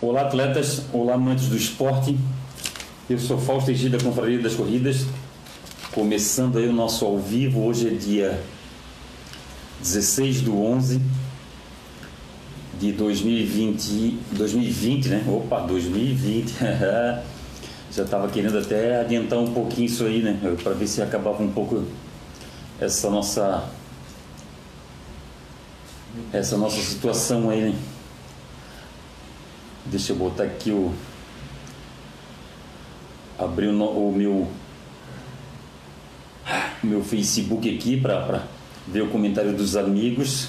Olá, atletas. Olá, amantes do esporte. Eu sou Fausto Egida da Confraria das Corridas. Começando aí o nosso ao vivo. Hoje é dia 16 do 11 de 2020. 2020, né? Opa, 2020. Já estava querendo até adiantar um pouquinho isso aí, né? Para ver se acabava um pouco essa nossa essa nossa situação aí, né? Deixa eu botar aqui o. Abrir o, o meu. Meu Facebook aqui para ver o comentário dos amigos.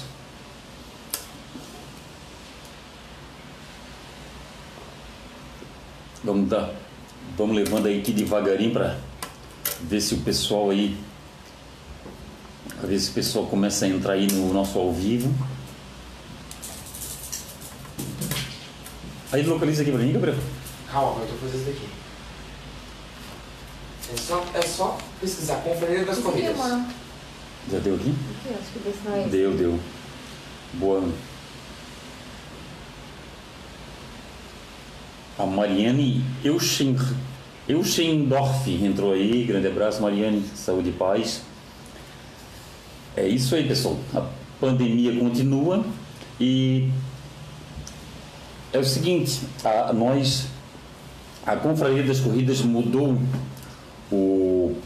Vamos dar. Vamos levando aí aqui devagarinho para ver se o pessoal aí. Para ver se o pessoal começa a entrar aí no nosso ao vivo. Aí localiza aqui pra mim, Gabriel. Calma, eu tô fazendo isso daqui. É só, é só pesquisar Confraria das Corridas. Já deu aqui? Aqui, acho que desse não é esse. Deu, deu. Boa. A Mariane Euschen, Euschendorf entrou aí. Grande abraço, Mariane. Saúde e paz. É isso aí, pessoal. A pandemia continua e é o seguinte, a, nós, a Confraria das Corridas mudou o,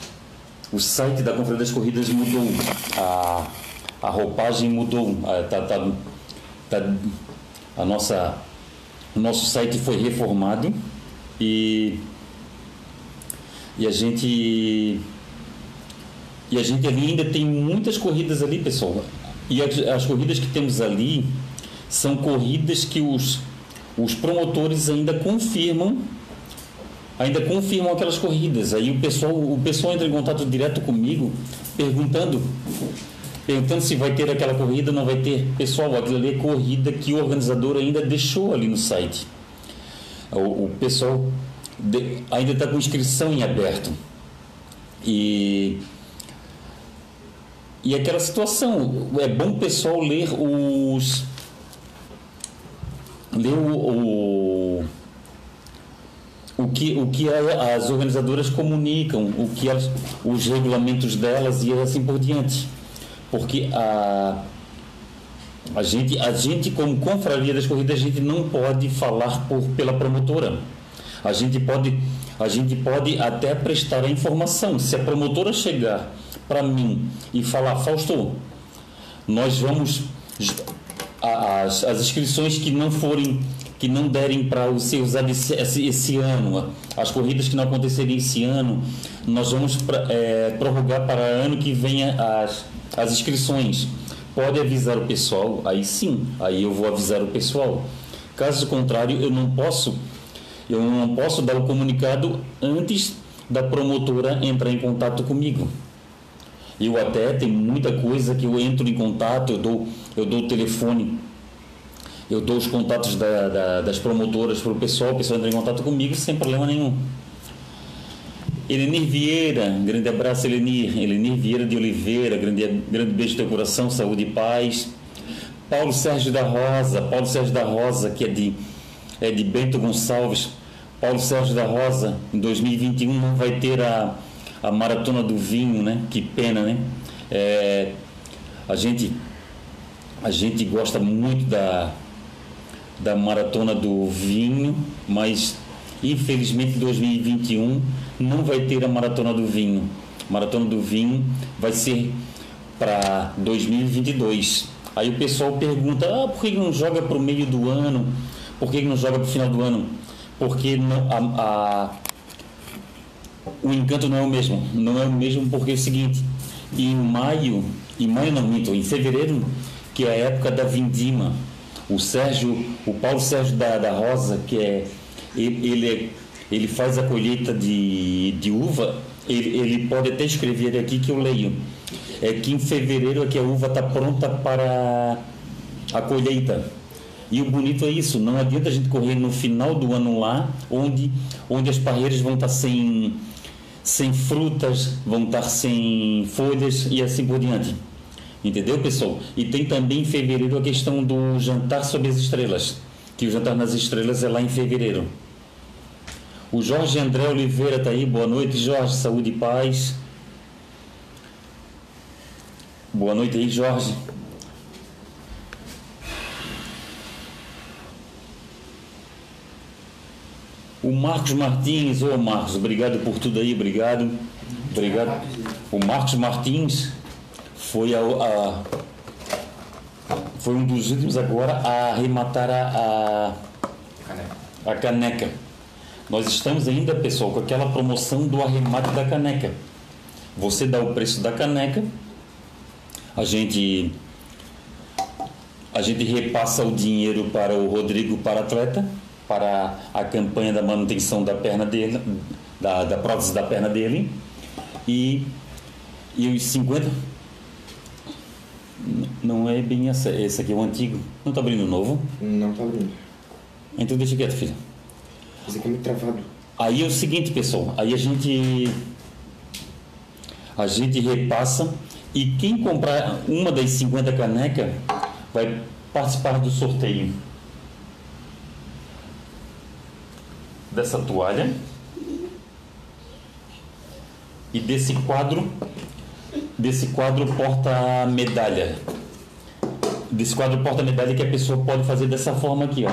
o site da Confraria das Corridas mudou, a, a roupagem mudou, a, tá, tá, tá, a nossa, o nosso site foi reformado e, e a gente e a gente ali ainda tem muitas corridas ali, pessoal. E as, as corridas que temos ali são corridas que os os promotores ainda confirmam ainda confirmam aquelas corridas. Aí o pessoal, o pessoal entra em contato direto comigo perguntando perguntando se vai ter aquela corrida não vai ter. Pessoal, aquilo é corrida que o organizador ainda deixou ali no site. O, o pessoal de, ainda está com inscrição em aberto. E e aquela situação, é bom o pessoal ler os ler o, o, que, o que as organizadoras comunicam, o que os regulamentos delas e assim por diante. Porque a, a, gente, a gente, como confraria das corridas, a gente não pode falar por, pela promotora. A gente pode, a gente pode até prestar a informação. Se a promotora chegar para mim e falar, Fausto, nós vamos as, as inscrições que não forem que não derem para ser usado esse, esse, ano, as corridas que não acontecerem esse ano, nós vamos é, prorrogar para ano que venha as, as inscrições. Pode avisar o pessoal, aí sim, aí eu vou avisar o pessoal. Caso contrário, eu não posso, eu não posso dar o comunicado antes da promotora entrar em contato comigo. Eu até tem muita coisa que eu entro em contato, eu dou, eu dou o telefone, eu dou os contatos da, da, das promotoras para o pessoal, o pessoal entra em contato comigo sem problema nenhum. Elenir Vieira, grande abraço Elenir, Elenir Vieira de Oliveira, grande, grande beijo do teu coração, saúde e paz. Paulo Sérgio da Rosa, Paulo Sérgio da Rosa, que é de, é de Bento Gonçalves. Paulo Sérgio da Rosa, em 2021 não vai ter a, a maratona do vinho, né? Que pena, né? É, a gente a gente gosta muito da da maratona do vinho, mas infelizmente 2021 não vai ter a maratona do vinho. A maratona do vinho vai ser para 2022. Aí o pessoal pergunta: ah, por que não joga para o meio do ano? Por que não joga para o final do ano? Porque não, a, a o encanto não é o mesmo. Não é o mesmo porque é o seguinte, em maio, em maio não minto, em fevereiro, que é a época da vindima, o Sérgio, o Paulo Sérgio da, da Rosa, que é ele, ele, faz a colheita de, de uva, ele, ele pode até escrever aqui que eu leio. É que em fevereiro é que a uva está pronta para a colheita. E o bonito é isso, não adianta a gente correr no final do ano lá, onde, onde as parreiras vão estar tá sem, sem frutas, vão estar sem folhas e assim por diante. Entendeu, pessoal? E tem também em fevereiro a questão do jantar sob as estrelas. que o Jantar nas Estrelas é lá em fevereiro. O Jorge André Oliveira está aí. Boa noite, Jorge. Saúde e paz. Boa noite aí, Jorge. O Marcos Martins, ô Marcos, obrigado por tudo aí, obrigado. Obrigado. O Marcos Martins foi a, a foi um dos últimos agora a arrematar a, a, a caneca. Nós estamos ainda, pessoal, com aquela promoção do arremate da caneca. Você dá o preço da caneca, a gente a gente repassa o dinheiro para o Rodrigo para atleta para a campanha da manutenção da perna dele, da, da prótese da perna dele. E, e os 50. Não é bem essa. Esse aqui é o antigo. Não está abrindo o novo? Não está abrindo. Então deixa quieto, filho. Esse aqui é muito travado. Aí é o seguinte, pessoal. Aí a gente. A gente repassa. E quem comprar uma das 50 canecas vai participar do sorteio. dessa toalha e desse quadro, desse quadro porta medalha. Desse quadro porta medalha que a pessoa pode fazer dessa forma aqui, ó.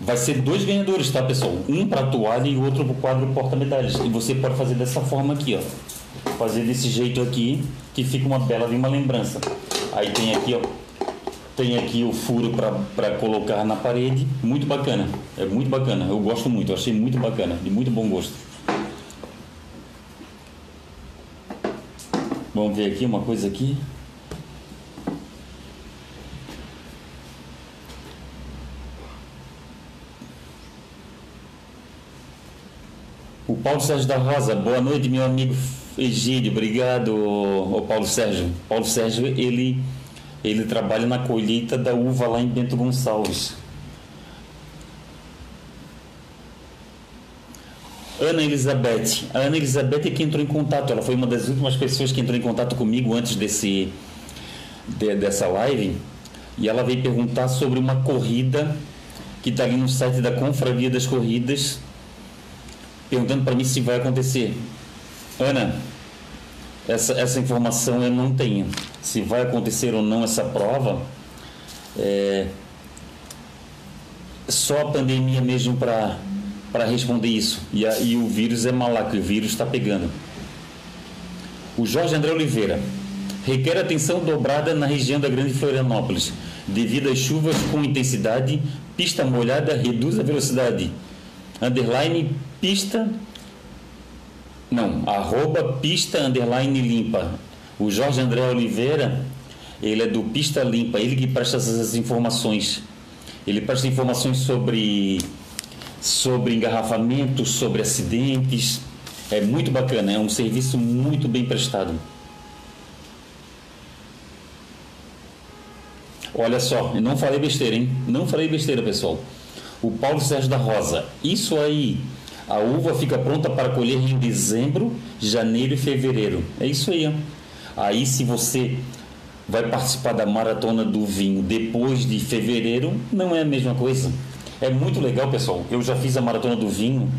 Vai ser dois ganhadores, tá, pessoal? Um para a toalha e o outro para o quadro porta medalhas. E você pode fazer dessa forma aqui, ó. Fazer desse jeito aqui, que fica uma bela de uma lembrança. Aí tem aqui, ó, tem aqui o furo para colocar na parede. Muito bacana. É muito bacana. Eu gosto muito. Eu achei muito bacana. De muito bom gosto. Vamos ver aqui uma coisa aqui. O Paulo Sérgio da Rosa, boa noite, meu amigo Egídio, obrigado, o Paulo Sérgio. Paulo Sérgio, ele ele trabalha na colheita da uva lá em Bento Gonçalves. Ana Elizabeth. A Ana Elizabeth é que entrou em contato. Ela foi uma das últimas pessoas que entrou em contato comigo antes desse, de, dessa live. E ela veio perguntar sobre uma corrida que está ali no site da Confraria das Corridas, perguntando para mim se vai acontecer. Ana, essa, essa informação eu não tenho. Se vai acontecer ou não essa prova, é só a pandemia mesmo para responder isso. E, a, e o vírus é malaco, o vírus está pegando. O Jorge André Oliveira requer atenção dobrada na região da Grande Florianópolis. Devido às chuvas com intensidade, pista molhada reduz a velocidade. Underline pista não, arroba pista underline limpa. O Jorge André Oliveira, ele é do Pista Limpa, ele que presta essas informações. Ele presta informações sobre, sobre engarrafamento, sobre acidentes. É muito bacana, é um serviço muito bem prestado. Olha só, não falei besteira, hein? Não falei besteira, pessoal. O Paulo Sérgio da Rosa, isso aí a uva fica pronta para colher em dezembro, janeiro e fevereiro. É isso aí. Ó. Aí, se você vai participar da maratona do vinho depois de fevereiro, não é a mesma coisa. É muito legal, pessoal. Eu já fiz a maratona do vinho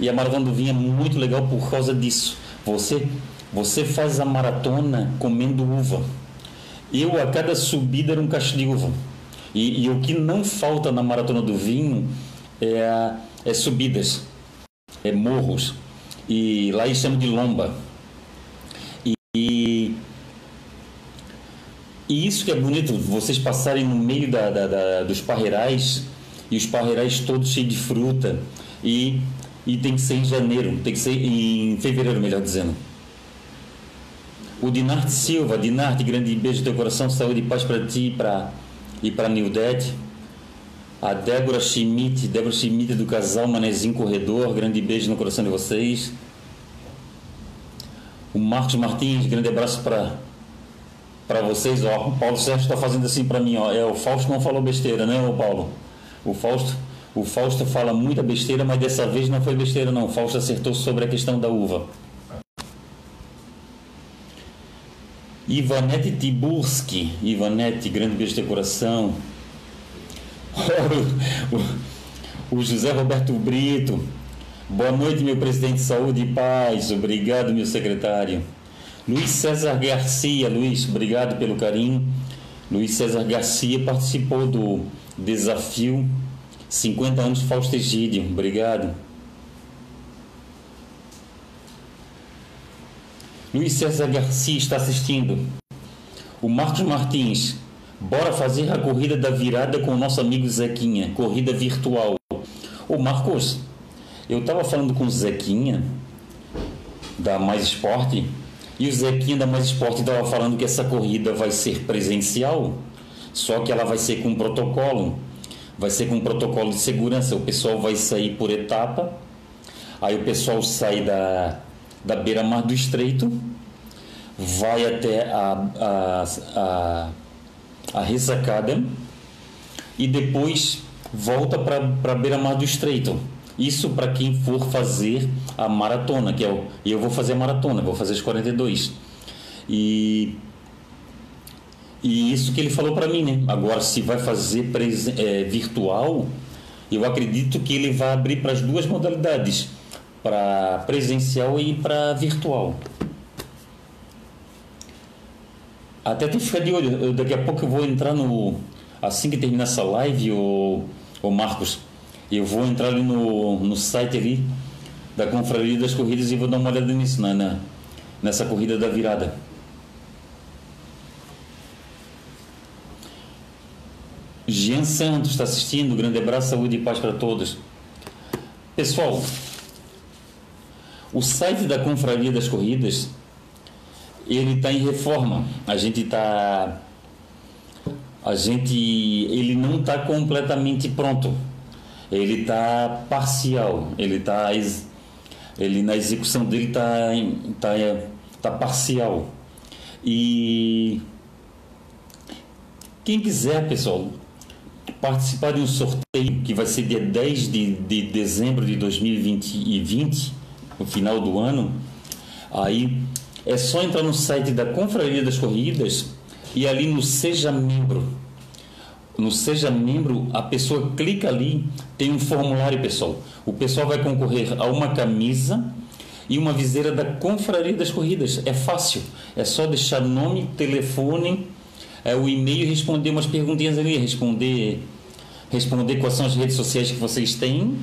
e a maratona do vinho é muito legal por causa disso. Você, você faz a maratona comendo uva. Eu, a cada subida, era um cacho de uva. E, e o que não falta na maratona do vinho é, é subidas é, morros, e lá eles chamam de lomba. E, e isso que é bonito, vocês passarem no meio da, da, da, dos parreirais e os parreirais todos cheios de fruta e, e tem que ser em janeiro, tem que ser em fevereiro, melhor dizendo. O Dinarte Silva, Dinarte, grande beijo no teu coração, saúde e paz para ti pra, e para Nildete a Débora Schmidt, Débora Schmidt do casal Manezinho Corredor, grande beijo no coração de vocês. O Marcos Martins, grande abraço para para vocês, ó. O Paulo Sérgio está fazendo assim para mim, ó. É, o Fausto não falou besteira, né, o Paulo? O Fausto, o Fausto fala muita besteira, mas dessa vez não foi besteira não. O Fausto acertou sobre a questão da uva. Ivanete Tiburski, Ivanete, grande beijo de coração. o, José Roberto Brito. Boa noite, meu presidente de saúde e paz. Obrigado, meu secretário. Luiz César Garcia, Luiz, obrigado pelo carinho. Luiz César Garcia participou do desafio 50 anos Fausto Egídio. Obrigado. Luiz César Garcia está assistindo. O Marcos Martins. Bora fazer a corrida da virada com o nosso amigo Zequinha. Corrida virtual. Ô Marcos, eu estava falando com o Zequinha da Mais Esporte e o Zequinha da Mais Esporte estava falando que essa corrida vai ser presencial, só que ela vai ser com protocolo. Vai ser com protocolo de segurança. O pessoal vai sair por etapa. Aí o pessoal sai da, da beira-mar do estreito, vai até a, a, a, a ressacada e depois volta para a beira-mar do estreito. Isso para quem for fazer a maratona, que é o. Eu vou fazer a maratona, vou fazer os 42. E. E isso que ele falou para mim, né? Agora, se vai fazer é, virtual, eu acredito que ele vai abrir para as duas modalidades para presencial e para virtual. Até tem que ficar de olho. Eu, daqui a pouco eu vou entrar no. Assim que terminar essa live, o, o Marcos, eu vou entrar ali no, no site ali da Confraria das Corridas e vou dar uma olhada nisso, na nessa corrida da virada. Jean Santos está assistindo. Grande abraço, saúde e paz para todos. Pessoal, o site da Confraria das Corridas ele está em reforma. A gente está, a gente, ele não está completamente pronto. Ele está parcial. Ele está, ele na execução dele está, tá, tá parcial. E quem quiser, pessoal, participar de um sorteio que vai ser dia 10 de, de dezembro de 2020 no final do ano, aí é só entrar no site da Confraria das Corridas e ali no Seja Membro. No Seja Membro, a pessoa clica ali, tem um formulário, pessoal. O pessoal vai concorrer a uma camisa e uma viseira da Confraria das Corridas. É fácil, é só deixar nome, telefone, é, o e-mail responder umas perguntinhas ali, responder, responder quais são as redes sociais que vocês têm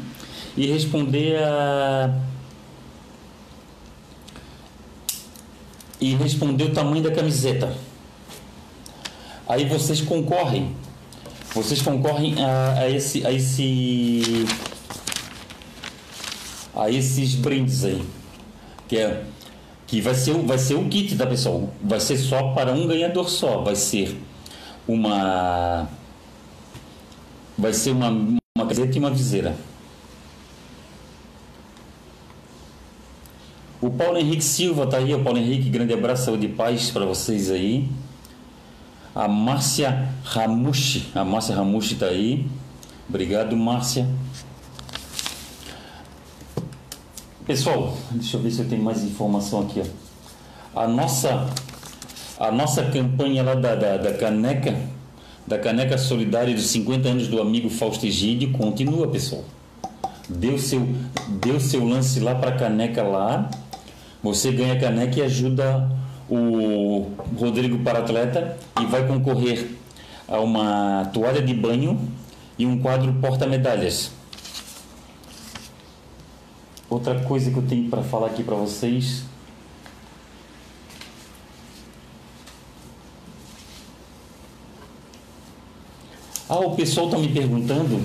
e responder a e responder o tamanho da camiseta. Aí vocês concorrem. Vocês concorrem a, a esse a esse a esses brindes aí. Que é que vai ser vai ser o kit da pessoa. Vai ser só para um ganhador só, vai ser uma vai ser uma uma camiseta e uma viseira. O Paulo Henrique Silva está aí, o Paulo Henrique, grande abraço, saúde e paz para vocês aí. A Márcia Ramushi, a Márcia Ramushi está aí. Obrigado, Márcia. Pessoal, deixa eu ver se eu tenho mais informação aqui. Ó. A nossa a nossa campanha lá da, da, da caneca, da caneca solidária dos 50 anos do amigo Fausto Egídio continua, pessoal. Deu seu, deu seu lance lá para a caneca lá você ganha caneca e ajuda o Rodrigo para atleta e vai concorrer a uma toalha de banho e um quadro porta-medalhas. Outra coisa que eu tenho para falar aqui para vocês Ah, o pessoal está me perguntando.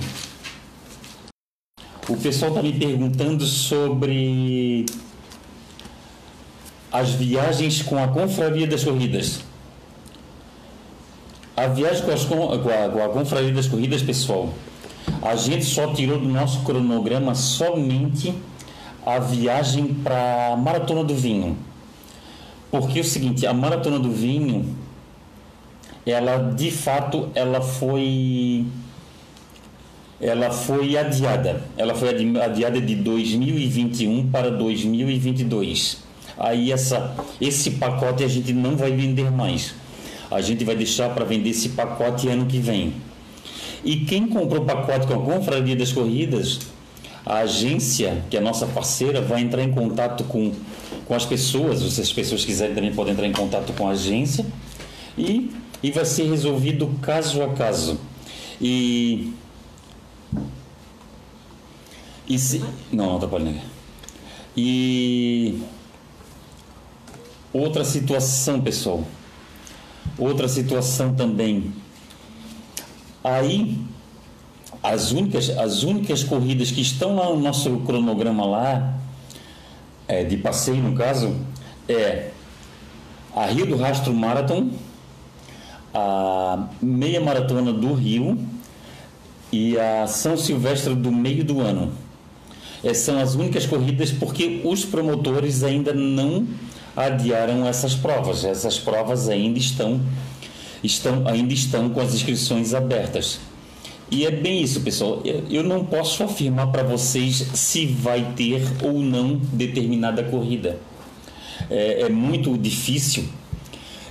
O pessoal está me perguntando sobre as viagens com a Confraria das Corridas. A viagem com, as, com, a, com a Confraria das Corridas, pessoal, a gente só tirou do nosso cronograma somente a viagem para Maratona do Vinho. Porque é o seguinte, a Maratona do Vinho, ela de fato, ela foi ela foi adiada. Ela foi adiada de 2021 para 2022 aí essa, esse pacote a gente não vai vender mais. A gente vai deixar para vender esse pacote ano que vem. E quem comprou o pacote com a Confraria das Corridas, a agência, que é a nossa parceira, vai entrar em contato com, com as pessoas, se as pessoas quiserem também podem entrar em contato com a agência, e, e vai ser resolvido caso a caso. E. E se. Não, não atrapalha ninguém. E. Outra situação, pessoal. Outra situação também. Aí, as únicas, as únicas corridas que estão lá no nosso cronograma lá, é, de passeio no caso, é a Rio do Rastro Marathon, a meia maratona do Rio e a São Silvestre do meio do ano. Essas são as únicas corridas porque os promotores ainda não adiaram essas provas. Essas provas ainda estão, estão, ainda estão com as inscrições abertas. E é bem isso, pessoal. Eu não posso afirmar para vocês se vai ter ou não determinada corrida. É, é muito difícil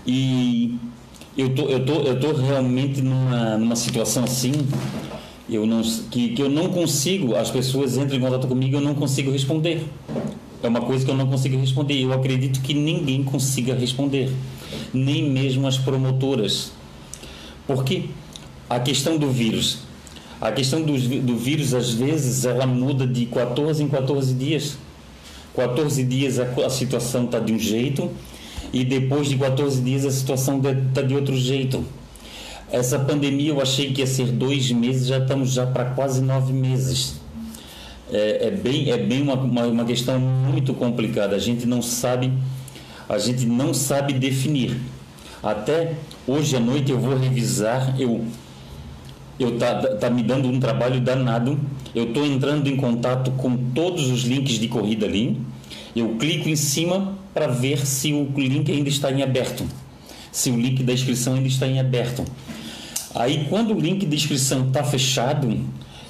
e eu tô, eu tô, eu tô realmente numa, numa situação assim eu não, que, que eu não consigo, as pessoas entram em contato comigo eu não consigo responder. É uma coisa que eu não consigo responder. Eu acredito que ninguém consiga responder, nem mesmo as promotoras. Porque a questão do vírus, a questão do, do vírus, às vezes, ela muda de 14 em 14 dias. 14 dias a, a situação está de um jeito, e depois de 14 dias a situação está de outro jeito. Essa pandemia eu achei que ia ser dois meses, já estamos já para quase nove meses. É, é, bem, é bem uma, uma, uma questão muito complicada. A gente não sabe, a gente não sabe definir. Até hoje à noite eu vou revisar, eu eu tá, tá me dando um trabalho danado. Eu estou entrando em contato com todos os links de corrida ali. Eu clico em cima para ver se o link ainda está em aberto, se o link da inscrição ainda está em aberto. Aí, quando o link de inscrição está fechado,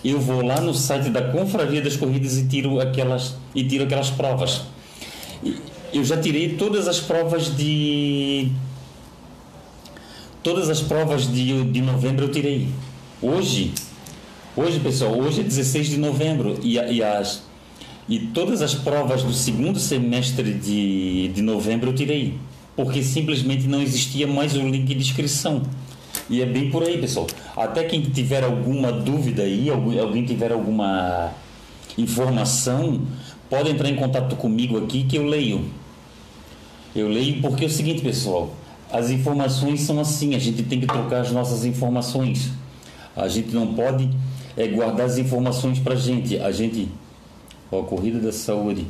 eu vou lá no site da Confraria das Corridas e tiro aquelas, e tiro aquelas provas. Eu já tirei todas as provas de. Todas as provas de, de novembro eu tirei. Hoje, hoje pessoal, hoje é 16 de novembro e, e as, e todas as provas do segundo semestre de, de novembro eu tirei, porque simplesmente não existia mais o link de inscrição. E é bem por aí, pessoal. Até quem tiver alguma dúvida aí, alguém tiver alguma informação, pode entrar em contato comigo aqui que eu leio. Eu leio porque é o seguinte, pessoal, as informações são assim, a gente tem que trocar as nossas informações. A gente não pode é, guardar as informações para gente. A gente Ó, corrida da saúde.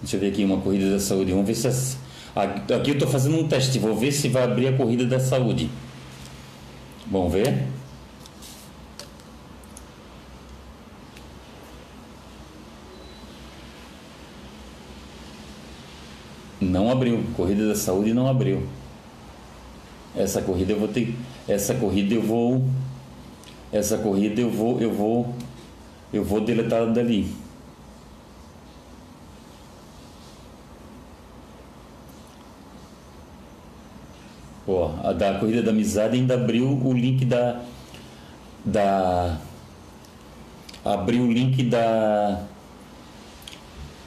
Deixa eu ver aqui uma corrida da saúde. Vamos ver se. As... Aqui eu estou fazendo um teste. Vou ver se vai abrir a corrida da saúde. Vamos ver. Não abriu. Corrida da saúde não abriu. Essa corrida eu vou ter. Essa corrida eu vou. Essa corrida eu vou. Eu vou. Eu vou deletar dali. Ó, a da Corrida da Amizade ainda abriu o link da. da abriu o link da.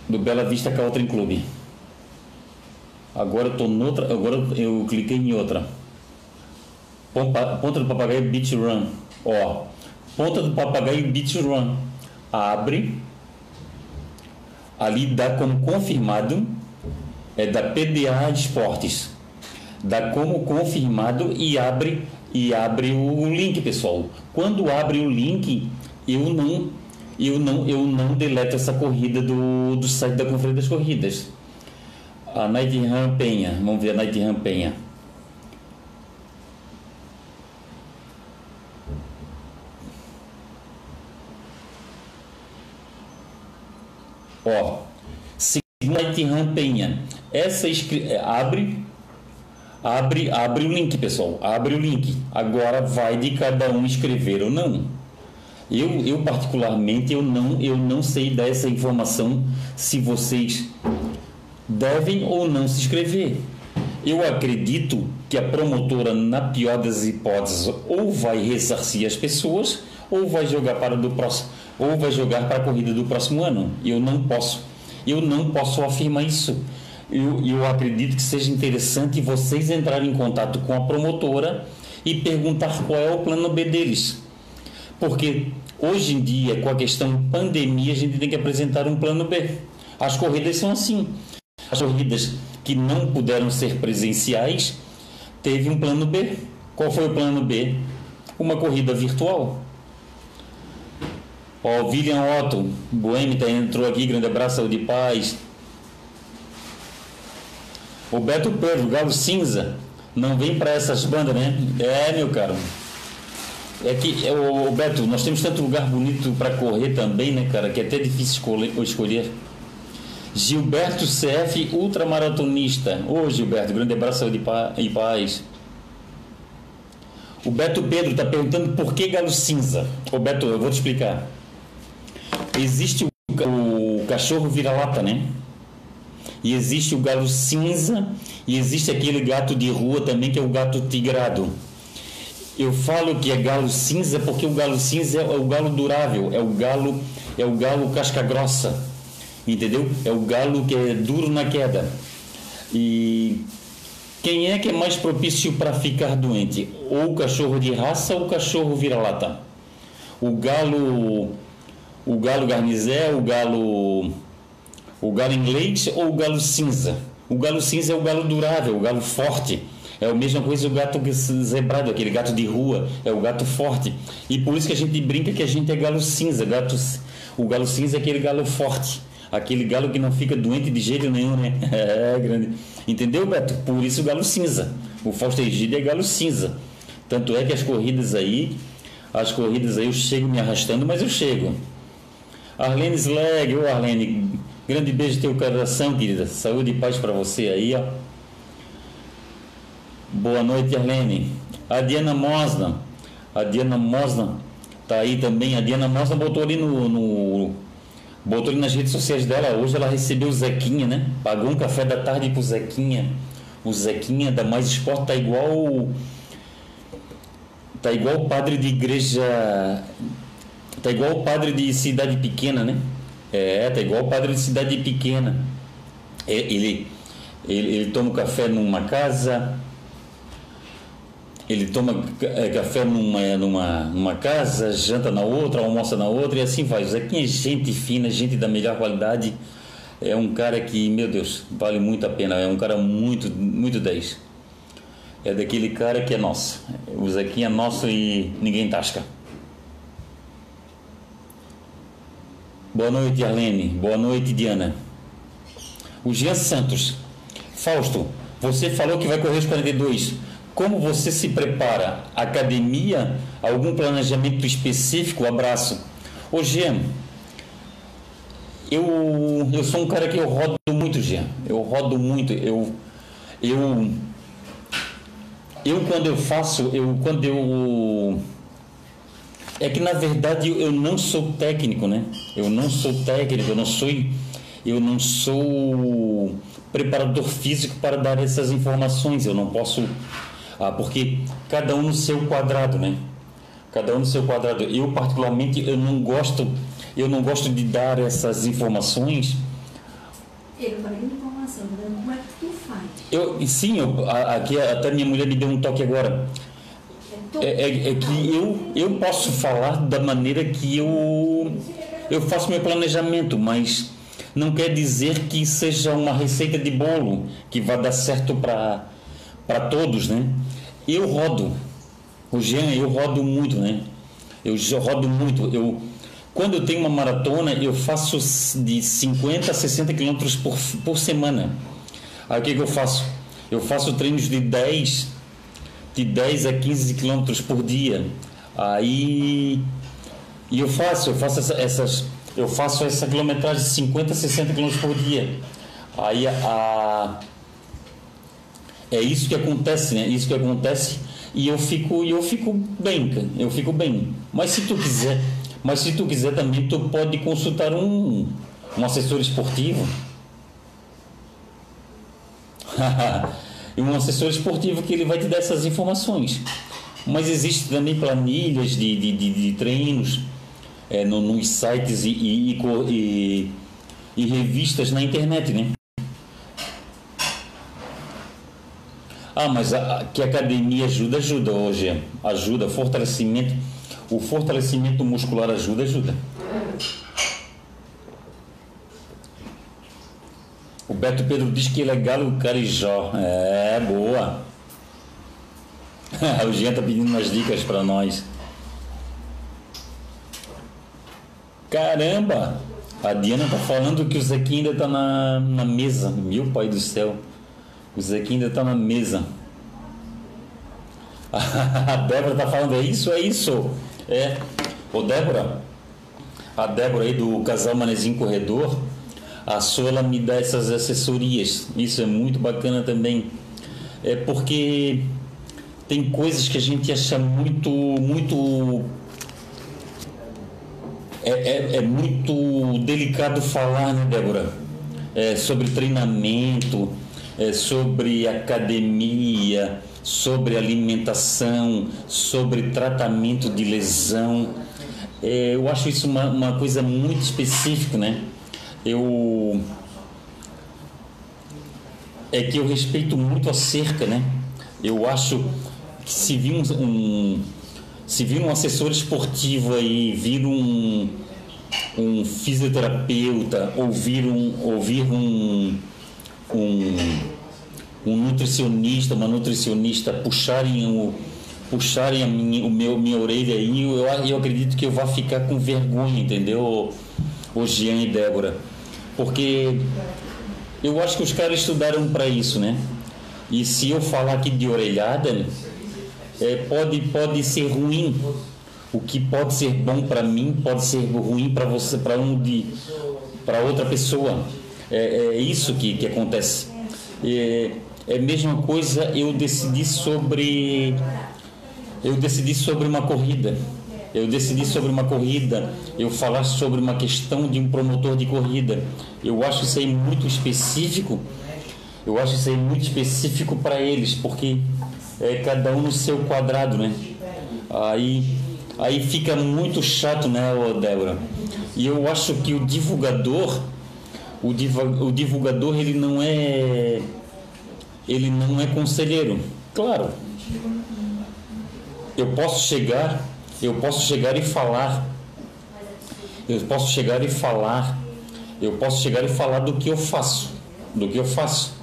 do Bela Vista Country Club. Agora eu tô noutra. Agora eu cliquei em outra. Ponta do Papagaio Beach Run. Ó. Ponta do Papagaio Beach Run. Abre. Ali dá como confirmado. É da PDA Esportes dá como confirmado e abre e abre o link, pessoal. Quando abre o link, eu não eu não eu não deleto essa corrida do, do site da Conferência das Corridas. A Night Run Penha, vamos ver a Night Run Penha. Ó, Night Run Penha, essa abre Abre, abre o link, pessoal. Abre o link. Agora vai de cada um escrever ou não. Eu, eu particularmente, eu não, eu não sei dar essa informação se vocês devem ou não se inscrever. Eu acredito que a promotora, na pior das hipóteses, ou vai ressarcir as pessoas, ou vai jogar para do próximo, ou vai jogar para a corrida do próximo ano. Eu não posso, eu não posso afirmar isso. Eu, eu acredito que seja interessante vocês entrarem em contato com a promotora e perguntar qual é o plano B deles. Porque hoje em dia, com a questão pandemia, a gente tem que apresentar um plano B. As corridas são assim. As corridas que não puderam ser presenciais, teve um plano B. Qual foi o plano B? Uma corrida virtual. Ó, William Otto, Boêmio tá, entrou aqui, grande abraço, saúde e paz. O Beto Pedro, Galo Cinza, não vem para essas bandas, né? É, meu caro. É que, é, o Beto, nós temos tanto lugar bonito para correr também, né, cara, que é até difícil escolher. Gilberto CF, ultramaratonista. Ô, Gilberto, grande abraço de e paz. O Beto Pedro está perguntando por que galo cinza. Ô, Beto, eu vou te explicar. Existe o, o cachorro vira-lata, né? E existe o galo cinza e existe aquele gato de rua também que é o gato tigrado. Eu falo que é galo cinza porque o galo cinza é o galo durável, é o galo é o galo casca grossa entendeu? É o galo que é duro na queda. E quem é que é mais propício para ficar doente? Ou o cachorro de raça ou o cachorro vira-lata? O galo, o galo garnizé, o galo, o galo inglês ou o galo cinza? O galo cinza é o galo durável, o galo forte. É a mesma coisa o gato zebrado, aquele gato de rua, é o gato forte. E por isso que a gente brinca que a gente é galo cinza. Gato, o galo cinza é aquele galo forte aquele galo que não fica doente de jeito nenhum, né? É grande. Entendeu, Beto? Por isso o galo cinza. O Fausto Egídio é galo cinza. Tanto é que as corridas aí, as corridas aí eu chego me arrastando, mas eu chego. Arlene Slag, ô Arlene, grande beijo no teu coração, querida. Saúde e paz para você aí, ó. Boa noite, Arlene. A Diana Mosna, a Diana Mosna tá aí também. A Diana Mosna botou ali no, no botou ali nas redes sociais dela. Hoje ela recebeu o Zequinha, né? Pagou um café da tarde pro Zequinha. O Zequinha da Mais Esporte tá igual. Tá igual o padre de igreja. Tá igual o padre de cidade pequena, né? É, tá igual o padre de cidade pequena. É, ele, ele, ele toma café numa casa, ele toma é, café numa, numa, numa casa, janta na outra, almoça na outra e assim vai. O Zequinha é gente fina, gente da melhor qualidade. É um cara que, meu Deus, vale muito a pena. É um cara muito, muito 10. É daquele cara que é nosso. O Zequinha é nosso e ninguém tasca. Boa noite, Arlene. Boa noite, Diana. O Jean Santos. Fausto, você falou que vai correr os 42 como você se prepara? Academia? Algum planejamento específico? Abraço. Ô, Jean, eu, eu sou um cara que eu rodo muito, Jean. Eu rodo muito. Eu, eu, eu quando eu faço, eu quando eu é que na verdade eu não sou técnico, né? Eu não sou técnico, eu não sou eu não sou preparador físico para dar essas informações. Eu não posso ah, porque cada um no seu quadrado, né? Cada um no seu quadrado. Eu particularmente eu não gosto, eu não gosto de dar essas informações. Eu falei de informação, como é que tu faz? Eu, sim, eu, aqui até minha mulher me deu um toque agora. É, é, é, que eu, eu posso falar da maneira que eu, eu faço meu planejamento, mas não quer dizer que seja uma receita de bolo que vai dar certo para todos, né? Eu rodo. O Jean, eu rodo muito, né? Eu rodo muito. Eu quando eu tenho uma maratona, eu faço de 50 a 60 quilômetros por, por semana. Aí o que, que eu faço? Eu faço treinos de 10, de 10 a 15 quilômetros por dia. Aí e eu faço, eu faço essa, essas, eu faço essa quilometragem de 50 a 60 quilômetros por dia. Aí a é isso que acontece, né? Isso que acontece e eu fico eu fico bem, cara. Eu fico bem. Mas se tu quiser, mas se tu quiser também tu pode consultar um um assessor esportivo. e um assessor esportivo que ele vai te dar essas informações. Mas existe também planilhas de, de, de, de treinos é, no, nos sites e, e, e, e revistas na internet, né? Ah, mas a, que a academia ajuda, ajuda hoje. Ajuda, fortalecimento. O fortalecimento muscular ajuda, ajuda. Beto Pedro diz que é legal o carijó. É, boa. o Jean tá pedindo umas dicas para nós. Caramba! A Diana tá falando que o Zequinha ainda tá na, na mesa. Meu pai do céu. O Zequinha ainda tá na mesa. A Débora tá falando, é isso, é isso. É. Ô Débora, a Débora aí do casal Manezinho Corredor, a sua ela me dá essas assessorias. Isso é muito bacana também. É porque tem coisas que a gente acha muito, muito é, é, é, muito delicado falar, né, Débora? É, sobre treinamento, é, sobre academia, sobre alimentação, sobre tratamento de lesão. É, eu acho isso uma, uma coisa muito específica, né? Eu é que eu respeito muito a cerca, né? Eu acho que se vir um, um se vir um assessor esportivo aí, vir um, um fisioterapeuta, ouvir um, ouvir um, um, um nutricionista, uma nutricionista puxarem o puxarem a minha, o meu, minha orelha aí, eu, eu acredito que eu vou ficar com vergonha, entendeu, o Jean e Débora? Porque eu acho que os caras estudaram para isso, né? E se eu falar aqui de orelhada, é, pode, pode ser ruim. O que pode ser bom para mim pode ser ruim para você, para um de, para outra pessoa. É, é, isso que, que acontece. É, é a mesma coisa. Eu decidi sobre, eu decidi sobre uma corrida. Eu decidi sobre uma corrida. Eu falar sobre uma questão de um promotor de corrida. Eu acho isso aí muito específico. Eu acho isso aí muito específico para eles, porque é, cada um no seu quadrado, né? Aí, aí fica muito chato, né, Débora? E eu acho que o divulgador, o, diva, o divulgador, ele não é, ele não é conselheiro. Claro, eu posso chegar, eu posso chegar e falar, eu posso chegar e falar, eu posso chegar e falar do que eu faço, do que eu faço,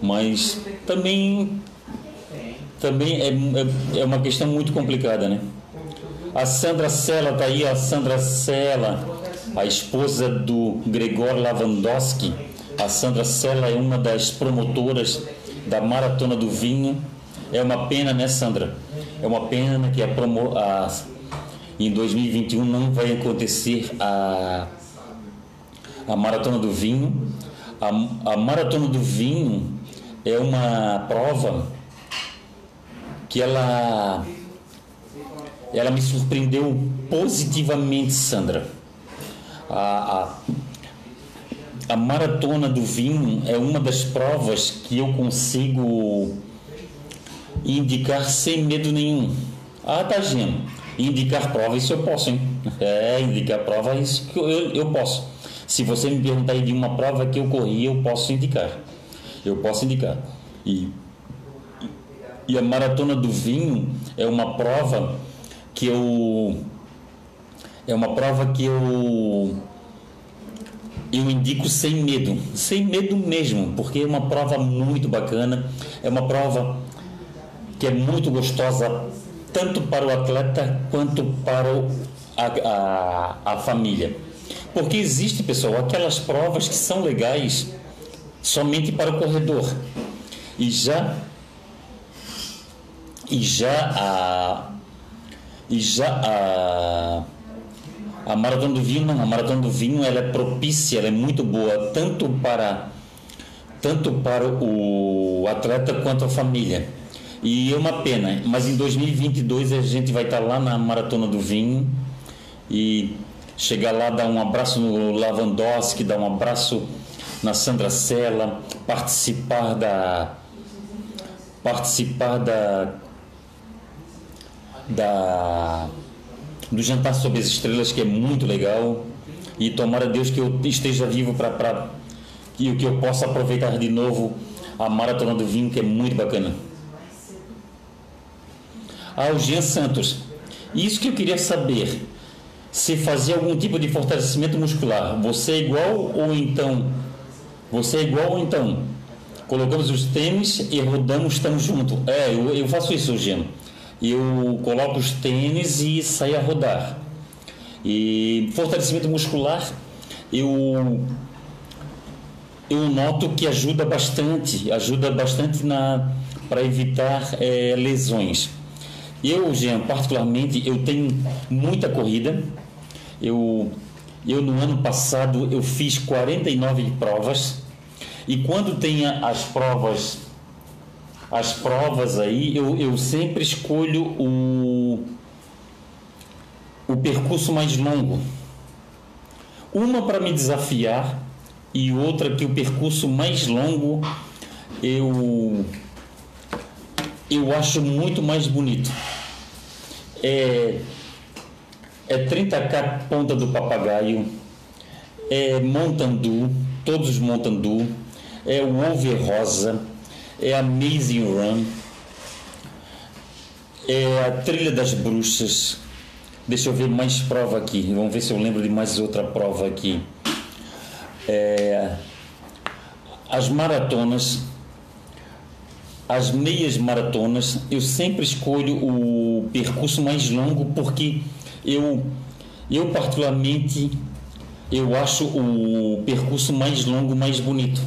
mas também também é, é, é uma questão muito complicada, né? A Sandra Sela tá aí, a Sandra Sela, a esposa do Gregor Lavandowski. A Sandra Sela é uma das promotoras da Maratona do Vinho. É uma pena, né, Sandra? É uma pena que a promo, a, em 2021 não vai acontecer a, a Maratona do Vinho. A, a Maratona do Vinho é uma prova que ela ela me surpreendeu positivamente, Sandra. A, a, a, maratona do vinho é uma das provas que eu consigo indicar sem medo nenhum. Ah, tá, Gino. Indicar prova, isso eu posso, hein? É, indicar prova, isso que eu, eu posso. Se você me perguntar de uma prova que eu corri, eu posso indicar. Eu posso indicar. E e a maratona do vinho é uma prova que eu é uma prova que eu eu indico sem medo, sem medo mesmo, porque é uma prova muito bacana, é uma prova que é muito gostosa tanto para o atleta quanto para o, a, a, a família. Porque existe, pessoal, aquelas provas que são legais somente para o corredor. E já e já a e já a a maratona do vinho não, a maratona do vinho ela é propícia, ela é muito boa tanto para tanto para o atleta quanto a família. E é uma pena, mas em 2022 a gente vai estar lá na maratona do vinho e chegar lá dar um abraço no Lavandowski, dar um abraço na Sandra Sela, participar da participar da, da do jantar sob as estrelas, que é muito legal. E tomara Deus que eu esteja vivo para que, que eu possa aproveitar de novo a maratona do vinho, que é muito bacana. Ah, o Jean Santos. Isso que eu queria saber. Se fazia algum tipo de fortalecimento muscular. Você é igual ou então. Você é igual ou então. Colocamos os tênis e rodamos, estamos juntos. É, eu, eu faço isso, Jean. Eu coloco os tênis e saio a rodar. E fortalecimento muscular, eu eu noto que ajuda bastante, ajuda bastante na para evitar é, lesões. Eu, Jean, particularmente, eu tenho muita corrida. Eu, eu no ano passado eu fiz 49 provas e quando tem as provas as provas aí eu, eu sempre escolho o o percurso mais longo. Uma para me desafiar e outra que o percurso mais longo eu eu acho muito mais bonito. É, é 30k ponta do papagaio, é Montandu, todos os Montandu, é o Over Rosa, é Amazing Run, é a Trilha das Bruxas. Deixa eu ver mais prova aqui. Vamos ver se eu lembro de mais outra prova aqui. É, as maratonas as meias maratonas, eu sempre escolho o percurso mais longo porque eu, eu particularmente, eu acho o percurso mais longo mais bonito.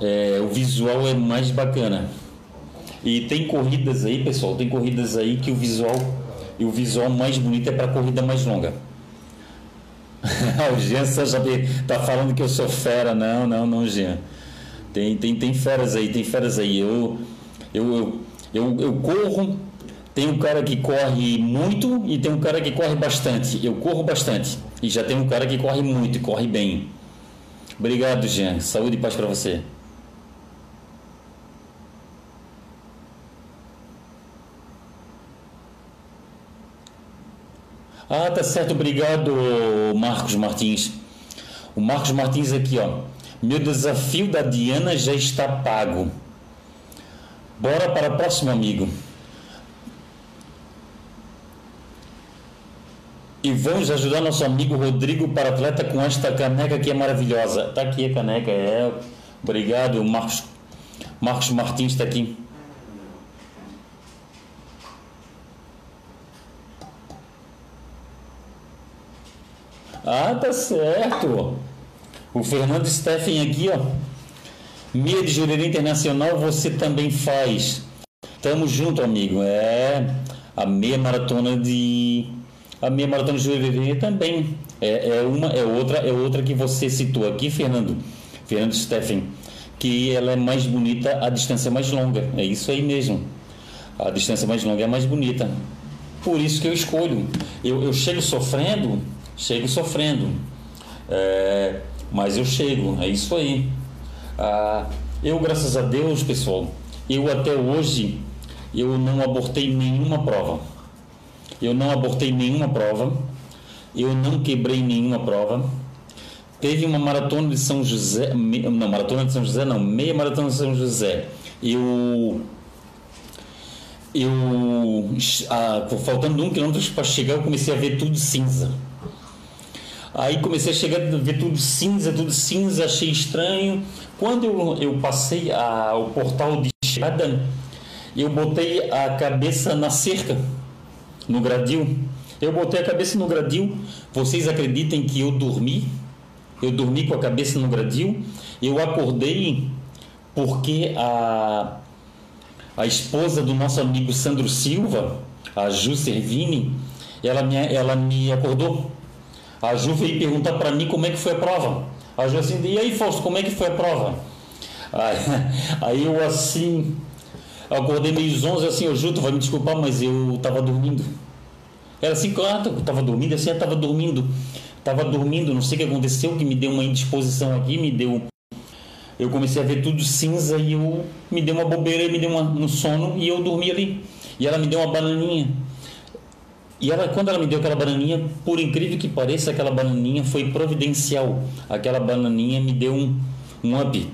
É, o visual é mais bacana. E tem corridas aí, pessoal, tem corridas aí que o visual e o visual mais bonito é para corrida mais longa. o Jean já está falando que eu sou fera, não, não, não, Jean. Tem, tem, tem feras aí, tem feras aí. Eu, eu, eu, eu, eu corro, tem um cara que corre muito e tem um cara que corre bastante. Eu corro bastante. E já tem um cara que corre muito e corre bem. Obrigado, Jean. Saúde e paz para você. Ah, tá certo. Obrigado, Marcos Martins. O Marcos Martins aqui, ó. Meu desafio da Diana já está pago. Bora para o próximo amigo. E vamos ajudar nosso amigo Rodrigo para atleta com esta caneca que é maravilhosa. Tá aqui a caneca, é. Obrigado, Marcos. Marcos Martins está aqui. Ah, tá certo. O Fernando Steffen aqui, ó. Meia de Jurerê Internacional você também faz. Tamo junto, amigo. É a meia maratona de a meia maratona de Jurerê também é, é uma é outra é outra que você citou aqui, Fernando. Fernando Steffen, que ela é mais bonita, a distância mais longa. É isso aí mesmo. A distância mais longa é mais bonita. Por isso que eu escolho. Eu, eu chego sofrendo, chego sofrendo. É, mas eu chego, é isso aí. Ah, eu, graças a Deus, pessoal, eu até hoje eu não abortei nenhuma prova. Eu não abortei nenhuma prova. Eu não quebrei nenhuma prova. Teve uma maratona de São José, não, maratona de São José não, meia maratona de São José. Eu eu ah, faltando um quilômetro para chegar, eu comecei a ver tudo cinza. Aí comecei a chegar a ver tudo cinza, tudo cinza, achei estranho. Quando eu, eu passei a, o portal de chegada, eu botei a cabeça na cerca, no gradil. Eu botei a cabeça no gradil. Vocês acreditem que eu dormi? Eu dormi com a cabeça no gradil. Eu acordei porque a, a esposa do nosso amigo Sandro Silva, a Ju Servini, ela me, ela me acordou a Ju veio perguntar para mim como é que foi a prova. A Ju assim, e aí Fausto, como é que foi a prova? Aí, aí eu assim, acordei meio zonzo assim, ô Ju, tu vai me desculpar, mas eu estava dormindo. Era assim, claro, eu estava dormindo, assim, eu estava dormindo. Estava dormindo, não sei o que aconteceu, que me deu uma indisposição aqui, me deu eu comecei a ver tudo cinza e eu me deu uma bobeira, me deu uma, um sono e eu dormi ali. E ela me deu uma bananinha. E ela, quando ela me deu aquela bananinha, por incrível que pareça, aquela bananinha foi providencial. Aquela bananinha me deu um, um up.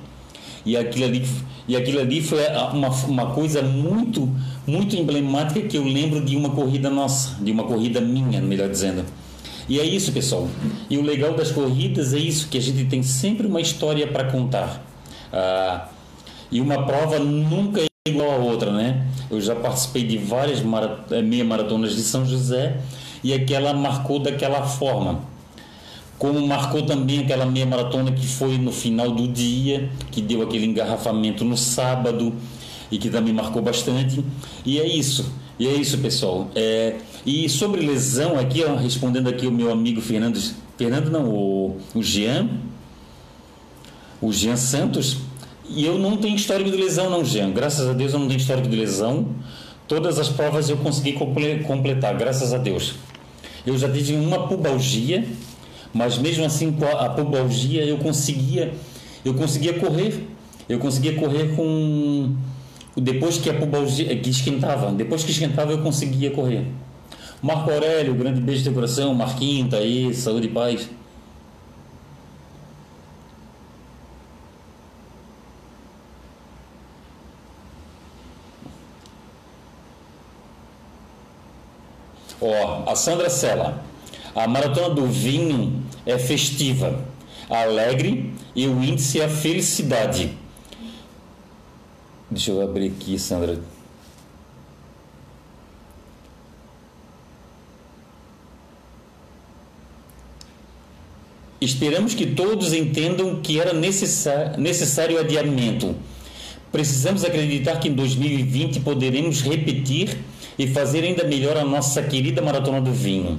E aquilo ali, e aquilo ali foi uma, uma coisa muito, muito emblemática que eu lembro de uma corrida nossa, de uma corrida minha, melhor dizendo. E é isso, pessoal. E o legal das corridas é isso, que a gente tem sempre uma história para contar. Ah, e uma prova nunca igual a outra, né? Eu já participei de várias eh, meia maratonas de São José e aquela marcou daquela forma. Como marcou também aquela meia maratona que foi no final do dia, que deu aquele engarrafamento no sábado e que também marcou bastante. E é isso. E é isso, pessoal. É, e sobre lesão aqui, ó, respondendo aqui o meu amigo Fernando, Fernando não, o, o Jean, o Jean Santos, e eu não tenho histórico de lesão não, Jean. Graças a Deus eu não tenho histórico de lesão. Todas as provas eu consegui completar, graças a Deus. Eu já tive uma pubalgia, mas mesmo assim com a pubalgia eu conseguia, eu conseguia correr. Eu conseguia correr com depois que a pubalgia que esquentava, depois que esquentava eu conseguia correr. Marco Aurélio, grande beijo de coração, Marquinho tá aí, saúde e paz. Ó, a Sandra Sela. A maratona do vinho é festiva, alegre e o índice é a felicidade. Deixa eu abrir aqui, Sandra. Esperamos que todos entendam que era necessário, adiamento. Precisamos acreditar que em 2020 poderemos repetir e fazer ainda melhor a nossa querida Maratona do Vinho.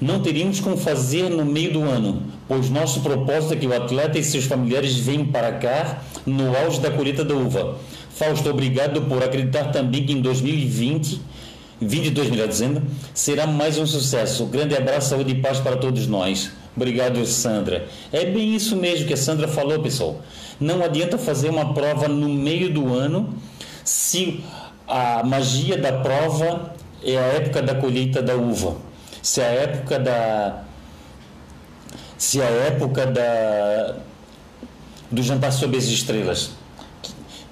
Não teríamos como fazer no meio do ano, pois nosso propósito é que o atleta e seus familiares venham para cá no auge da colheita da uva. Fausto, obrigado por acreditar também que em 2020, 22 melhor será mais um sucesso. Grande abraço, saúde e paz para todos nós. Obrigado, Sandra. É bem isso mesmo que a Sandra falou, pessoal. Não adianta fazer uma prova no meio do ano se a magia da prova é a época da colheita da uva. Se a época da se a época da do jantar sob as estrelas,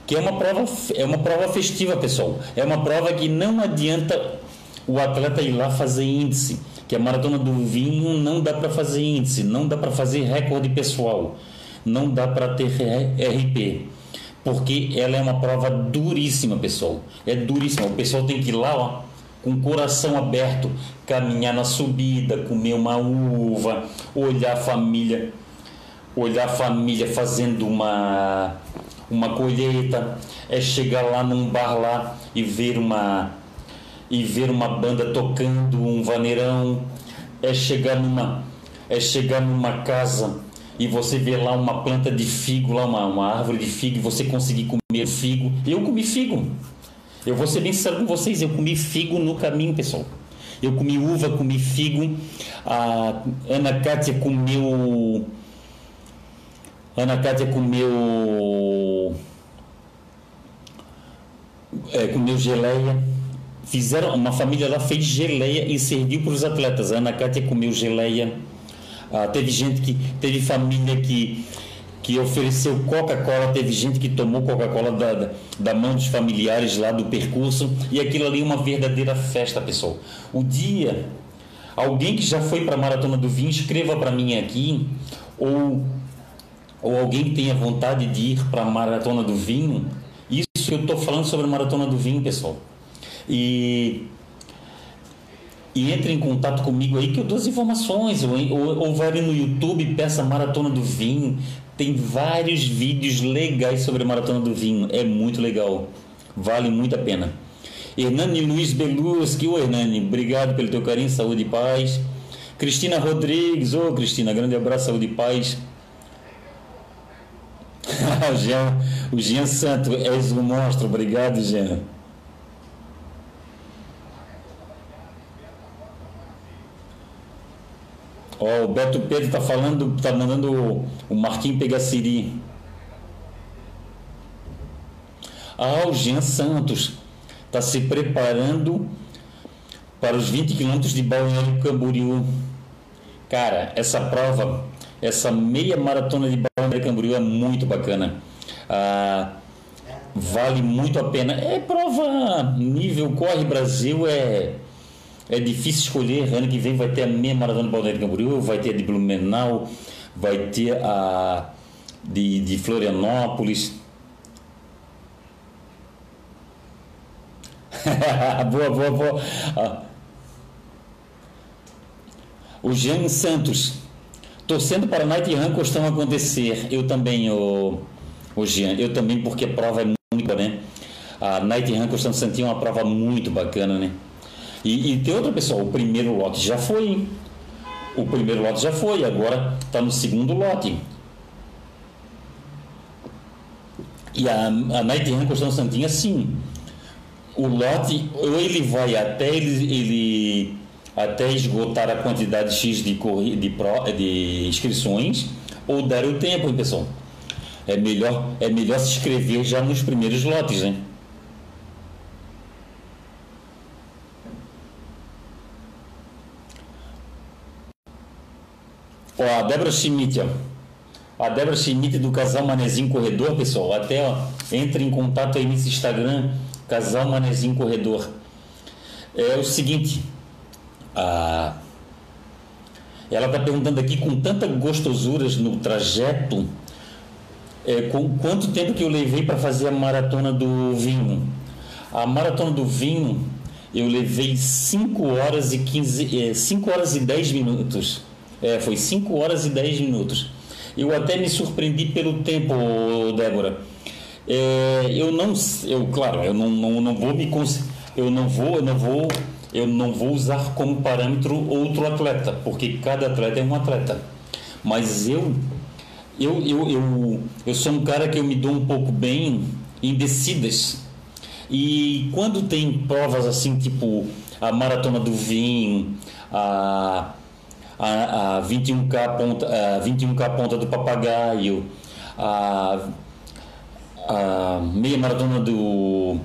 que é uma prova é uma prova festiva, pessoal. É uma prova que não adianta o atleta ir lá fazer índice, que a maratona do vinho não dá para fazer índice, não dá para fazer recorde pessoal, não dá para ter RP porque ela é uma prova duríssima, pessoal. É duríssima. O pessoal tem que ir lá, ó, com o coração aberto, caminhar na subida, comer uma uva, olhar a família, olhar a família fazendo uma uma colheita, é chegar lá num bar lá e ver uma e ver uma banda tocando um vaneirão, é chegar numa é chegar numa casa e você vê lá uma planta de figo, lá uma, uma árvore de figo, e você conseguir comer figo. Eu comi figo. Eu vou ser bem sincero com vocês, eu comi figo no caminho, pessoal. Eu comi uva, comi figo. A Ana Kátia comeu. Ana Kátia comeu. É, comeu geleia. Fizeram, uma família lá fez geleia e serviu para os atletas. A Ana Kátia comeu geleia. Ah, teve gente que. Teve família que, que ofereceu Coca-Cola, teve gente que tomou Coca-Cola da, da mão dos familiares lá do percurso. E aquilo ali é uma verdadeira festa, pessoal. O dia. Alguém que já foi para a Maratona do Vinho, escreva para mim aqui. Ou, ou alguém que tenha vontade de ir para a Maratona do Vinho. Isso eu estou falando sobre a Maratona do Vinho, pessoal. E e entre em contato comigo aí que eu dou as informações. Ou, ou, ou vai ali no YouTube, peça Maratona do Vinho. Tem vários vídeos legais sobre a Maratona do Vinho. É muito legal. Vale muito a pena. Hernani Luiz Beluschi, ô Hernani, obrigado pelo teu carinho, saúde e paz. Cristina Rodrigues, ô Cristina, grande abraço, saúde e paz. o, Jean, o Jean Santo, és um monstro, obrigado, Jean. Ó, o Beto Pedro tá falando, tá mandando o Marquinhos Pegassiri. Ah, o Jean Santos tá se preparando para os 20 quilômetros de Balneário Camboriú. Cara, essa prova, essa meia maratona de Balneário Camboriú é muito bacana. Ah, vale muito a pena. É prova nível Corre Brasil, é é difícil escolher. Ano que vem vai ter a meia maratona de Balneário Camboriú, vai ter a de Blumenau, vai ter a de, de Florianópolis. boa, boa, boa. Ah. O Jean Santos. Torcendo para Night Run costuma acontecer. Eu também, o, o Jean. Eu também, porque a prova é muito né? A Night Run Santinho é uma prova muito bacana, né? E, e tem outra pessoa, o primeiro lote já foi, hein? O primeiro lote já foi, agora está no segundo lote. E a, a Night Run Costão Santinho, sim. O lote, ou ele vai até ele, ele até esgotar a quantidade X de, de, pro, de inscrições, ou dar o tempo, hein, pessoal? É melhor, é melhor se inscrever já nos primeiros lotes, né? Ó, a Débora Schmidt, ó. A Débora Schmidt do Casal Manezinho Corredor, pessoal. Até ó, entre em contato aí nesse Instagram, Casal Manezinho Corredor. É o seguinte, a... ela está perguntando aqui com tanta gostosuras no trajeto, é, com quanto tempo que eu levei para fazer a maratona do vinho. A maratona do vinho eu levei 5 horas e 15, 5 é, horas e 10 minutos. É, foi 5 horas e 10 minutos. Eu até me surpreendi pelo tempo, Débora. É, eu não, eu claro, eu não, não, não vou me eu não vou, eu não vou, eu não vou usar como parâmetro outro atleta, porque cada atleta é um atleta. Mas eu, eu, eu, eu, eu sou um cara que eu me dou um pouco bem em descidas. E quando tem provas assim, tipo a maratona do vinho, a a, a 21K ponta, a 21K ponta do papagaio, a, a meia maratona do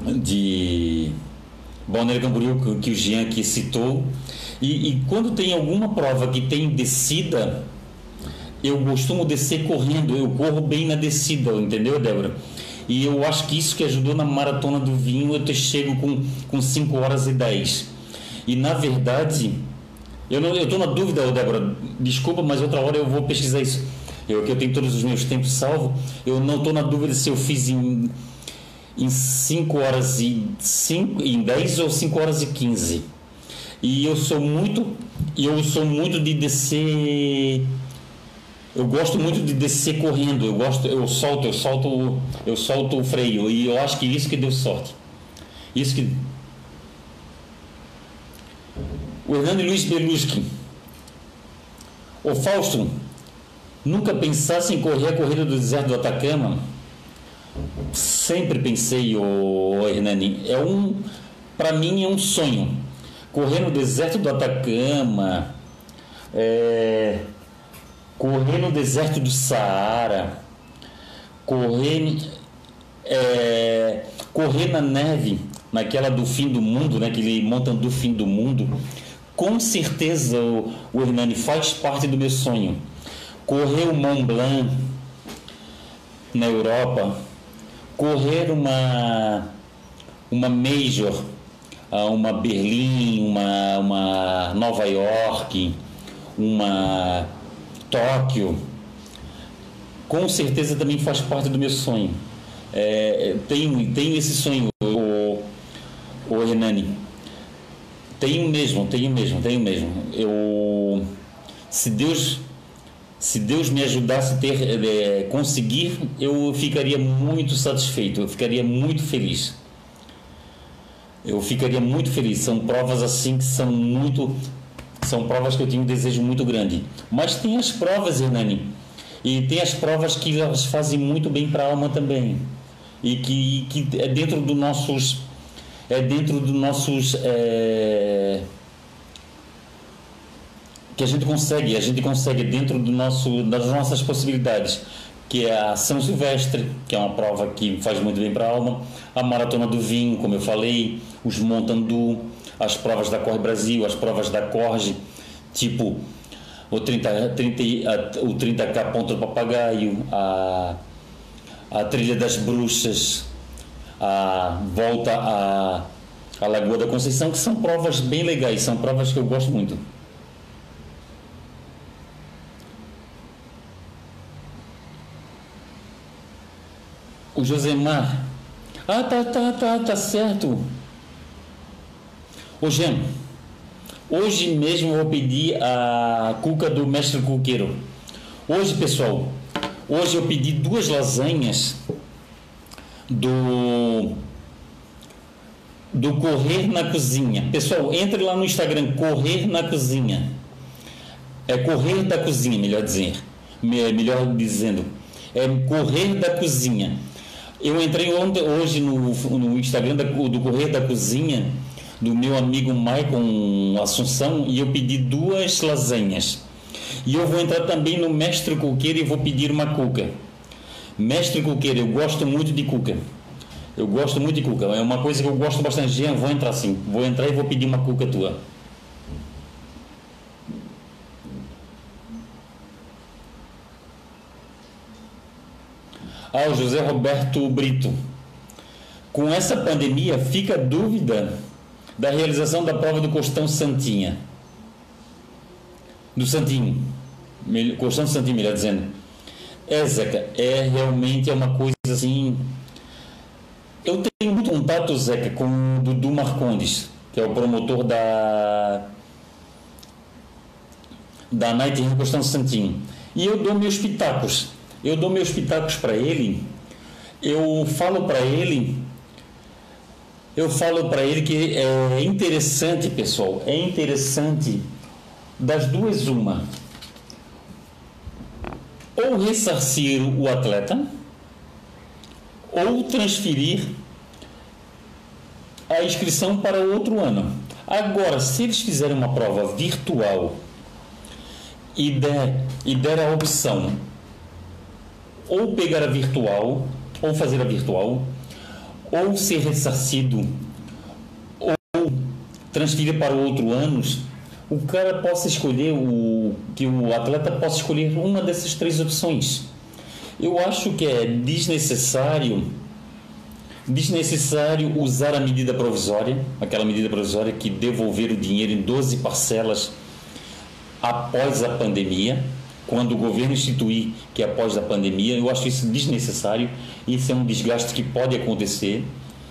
de Balneário Camboriú que o Jean aqui citou. E, e, quando tem alguma prova que tem descida, eu costumo descer correndo, eu corro bem na descida, entendeu, Débora? E eu acho que isso que ajudou na maratona do vinho, eu te chego com, com 5 horas e 10. E na verdade, eu não, eu na dúvida, Débora. Desculpa, mas outra hora eu vou pesquisar isso. Eu que eu tenho todos os meus tempos salvo, eu não estou na dúvida se eu fiz em em 5 horas e 5 em 10 ou 5 horas e 15. E eu sou muito eu sou muito de descer eu gosto muito de descer correndo, eu gosto, eu solto, eu solto, eu solto o freio e eu acho que isso que deu sorte. Isso que o Hernani Luiz Beluschi. O Fausto, nunca pensasse em correr a corrida do deserto do Atacama? Sempre pensei, o Hernani. É um, para mim é um sonho. Correr no deserto do Atacama, é, correr no deserto do Saara, correr, é, correr na neve, naquela do fim do mundo, né, aquele montam do fim do mundo com certeza o, o Hernani faz parte do meu sonho. Correr o Mont Blanc na Europa, correr uma, uma Major, ah, uma Berlim, uma, uma Nova York, uma Tóquio, com certeza também faz parte do meu sonho. É, tenho, tenho esse sonho, o, o Hernani. Tenho mesmo, tenho mesmo, tenho mesmo. Eu, se Deus, se Deus me ajudasse a ter, é, conseguir, eu ficaria muito satisfeito, eu ficaria muito feliz. Eu ficaria muito feliz. São provas assim que são muito, são provas que eu tenho um desejo muito grande. Mas tem as provas, Hernani, e tem as provas que elas fazem muito bem para a alma também e que, que é dentro dos nossos é dentro dos nossos. É, que a gente consegue, a gente consegue dentro do nosso, das nossas possibilidades. que é a São Silvestre, que é uma prova que faz muito bem para a alma, a Maratona do Vinho, como eu falei, os Montandu, as provas da Corre Brasil, as provas da Corge, tipo o 30, 30, o 30K Ponto do Papagaio, a, a Trilha das Bruxas, a Volta à, à Lagoa da Conceição, que são provas bem legais, são provas que eu gosto muito. O Josemar. Ah, tá, tá, tá, tá certo. Ô Gem, hoje mesmo eu vou pedir a cuca do mestre cuqueiro. Hoje, pessoal, hoje eu pedi duas lasanhas do do Correr na Cozinha. Pessoal, entre lá no Instagram, Correr na Cozinha. É Correr da Cozinha, melhor dizer. Melhor dizendo. É Correr da Cozinha. Eu entrei ontem, hoje no, no Instagram da, do Correio da Cozinha, do meu amigo Maicon Assunção, e eu pedi duas lasanhas. E eu vou entrar também no Mestre Cuqueiro e vou pedir uma cuca. Mestre Cuqueiro, eu gosto muito de cuca. Eu gosto muito de cuca. É uma coisa que eu gosto bastante. Jean, vou entrar sim. Vou entrar e vou pedir uma cuca tua. ao José Roberto Brito. Com essa pandemia, fica dúvida da realização da prova do Costão Santinha. Do Santinho. Costão Santinho, melhor dizendo. É, Zeca, é realmente é uma coisa assim. Eu tenho muito contato, Zeca, com o Dudu Marcondes, que é o promotor da. da Night Rio Santinho. E eu dou meus pitacos eu dou meus pitacos para ele, eu falo para ele, eu falo para ele que é interessante, pessoal, é interessante das duas uma, ou ressarcir o atleta, ou transferir a inscrição para outro ano. Agora, se eles fizerem uma prova virtual e der, e der a opção ou pegar a virtual, ou fazer a virtual, ou ser ressarcido, ou transferir para outro ano, o cara possa escolher, o, que o atleta possa escolher uma dessas três opções. Eu acho que é desnecessário desnecessário usar a medida provisória, aquela medida provisória que devolver o dinheiro em 12 parcelas após a pandemia quando o governo instituir que é após a pandemia, eu acho isso desnecessário. Isso é um desgaste que pode acontecer,